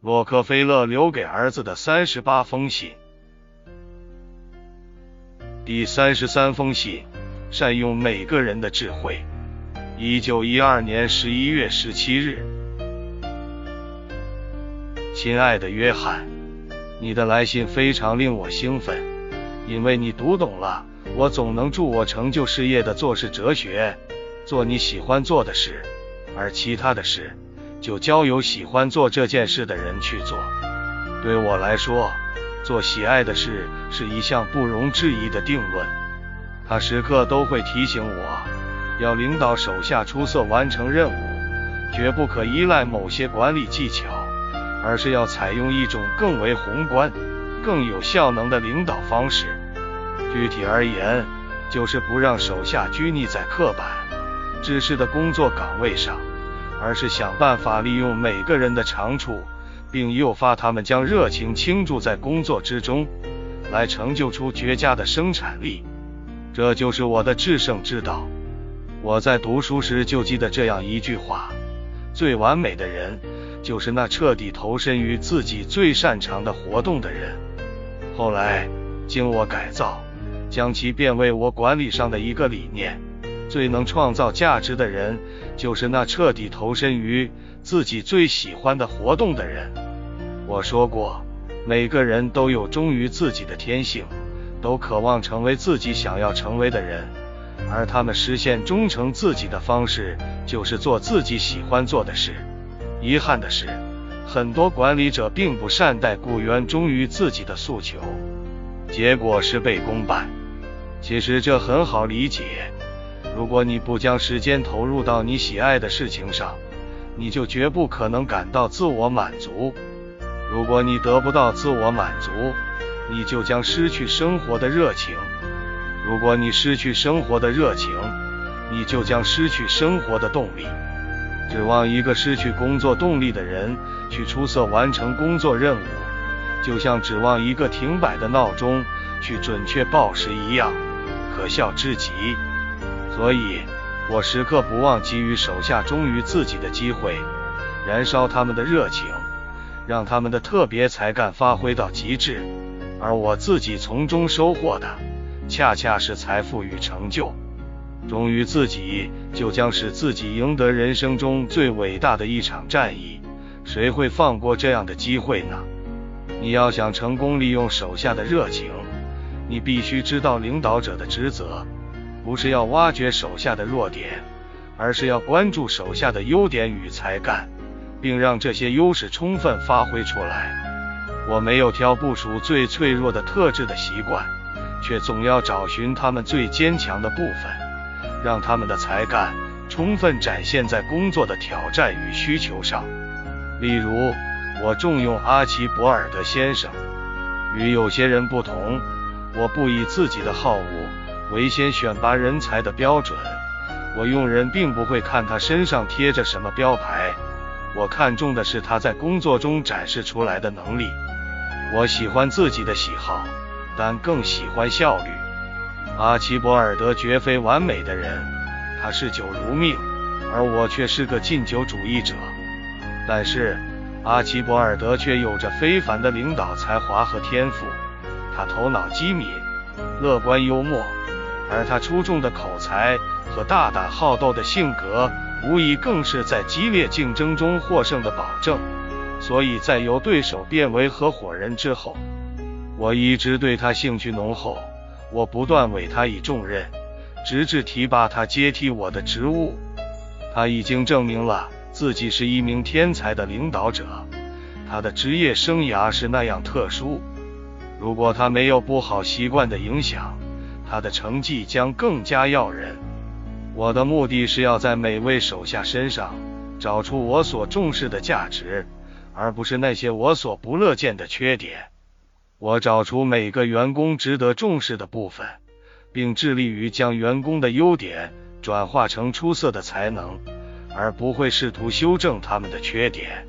洛克菲勒留给儿子的三十八封信。第三十三封信：善用每个人的智慧。一九一二年十一月十七日，亲爱的约翰，你的来信非常令我兴奋，因为你读懂了我总能助我成就事业的做事哲学。做你喜欢做的事，而其他的事就交由喜欢做这件事的人去做。对我来说，做喜爱的事是一项不容置疑的定论。他时刻都会提醒我，要领导手下出色完成任务，绝不可依赖某些管理技巧，而是要采用一种更为宏观、更有效能的领导方式。具体而言，就是不让手下拘泥在刻板。知识的工作岗位上，而是想办法利用每个人的长处，并诱发他们将热情倾注在工作之中，来成就出绝佳的生产力。这就是我的制胜之道。我在读书时就记得这样一句话：最完美的人，就是那彻底投身于自己最擅长的活动的人。后来经我改造，将其变为我管理上的一个理念。最能创造价值的人，就是那彻底投身于自己最喜欢的活动的人。我说过，每个人都有忠于自己的天性，都渴望成为自己想要成为的人，而他们实现忠诚自己的方式，就是做自己喜欢做的事。遗憾的是，很多管理者并不善待雇员忠于自己的诉求，结果事倍功半。其实这很好理解。如果你不将时间投入到你喜爱的事情上，你就绝不可能感到自我满足。如果你得不到自我满足，你就将失去生活的热情。如果你失去生活的热情，你就将失去生活的动力。指望一个失去工作动力的人去出色完成工作任务，就像指望一个停摆的闹钟去准确报时一样，可笑至极。所以，我时刻不忘给予手下忠于自己的机会，燃烧他们的热情，让他们的特别才干发挥到极致，而我自己从中收获的，恰恰是财富与成就。忠于自己，就将使自己赢得人生中最伟大的一场战役。谁会放过这样的机会呢？你要想成功利用手下的热情，你必须知道领导者的职责。不是要挖掘手下的弱点，而是要关注手下的优点与才干，并让这些优势充分发挥出来。我没有挑部署最脆弱的特质的习惯，却总要找寻他们最坚强的部分，让他们的才干充分展现在工作的挑战与需求上。例如，我重用阿奇博尔德先生，与有些人不同，我不以自己的好恶。为先选拔人才的标准，我用人并不会看他身上贴着什么标牌，我看重的是他在工作中展示出来的能力。我喜欢自己的喜好，但更喜欢效率。阿奇博尔德绝非完美的人，他嗜酒如命，而我却是个禁酒主义者。但是阿奇博尔德却有着非凡的领导才华和天赋，他头脑机敏，乐观幽默。而他出众的口才和大胆好斗的性格，无疑更是在激烈竞争中获胜的保证。所以在由对手变为合伙人之后，我一直对他兴趣浓厚。我不断委他以重任，直至提拔他接替我的职务。他已经证明了自己是一名天才的领导者。他的职业生涯是那样特殊，如果他没有不好习惯的影响。他的成绩将更加耀人。我的目的是要在每位手下身上找出我所重视的价值，而不是那些我所不乐见的缺点。我找出每个员工值得重视的部分，并致力于将员工的优点转化成出色的才能，而不会试图修正他们的缺点。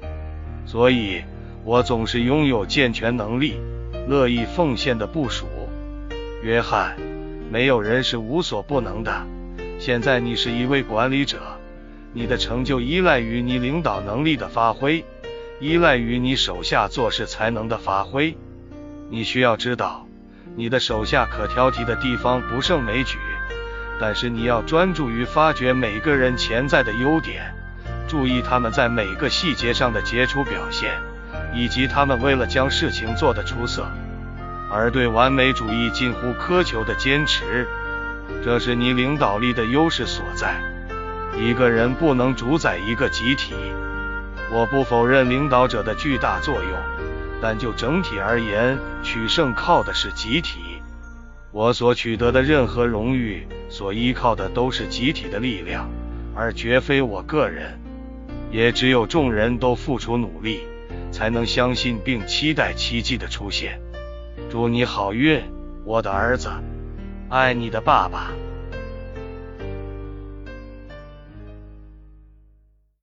所以，我总是拥有健全能力、乐意奉献的部署。约翰。没有人是无所不能的。现在你是一位管理者，你的成就依赖于你领导能力的发挥。依赖于你手下做事才能的发挥。你需要知道，你的手下可挑剔的地方不胜枚举，但是你要专注于发掘每个人潜在的优点，注意他们在每个细节上的杰出表现，以及他们为了将事情做得出色而对完美主义近乎苛求的坚持。这是你领导力的优势所在。一个人不能主宰一个集体。我不否认领导者的巨大作用，但就整体而言，取胜靠的是集体。我所取得的任何荣誉，所依靠的都是集体的力量，而绝非我个人。也只有众人都付出努力，才能相信并期待奇迹的出现。祝你好运，我的儿子，爱你的爸爸。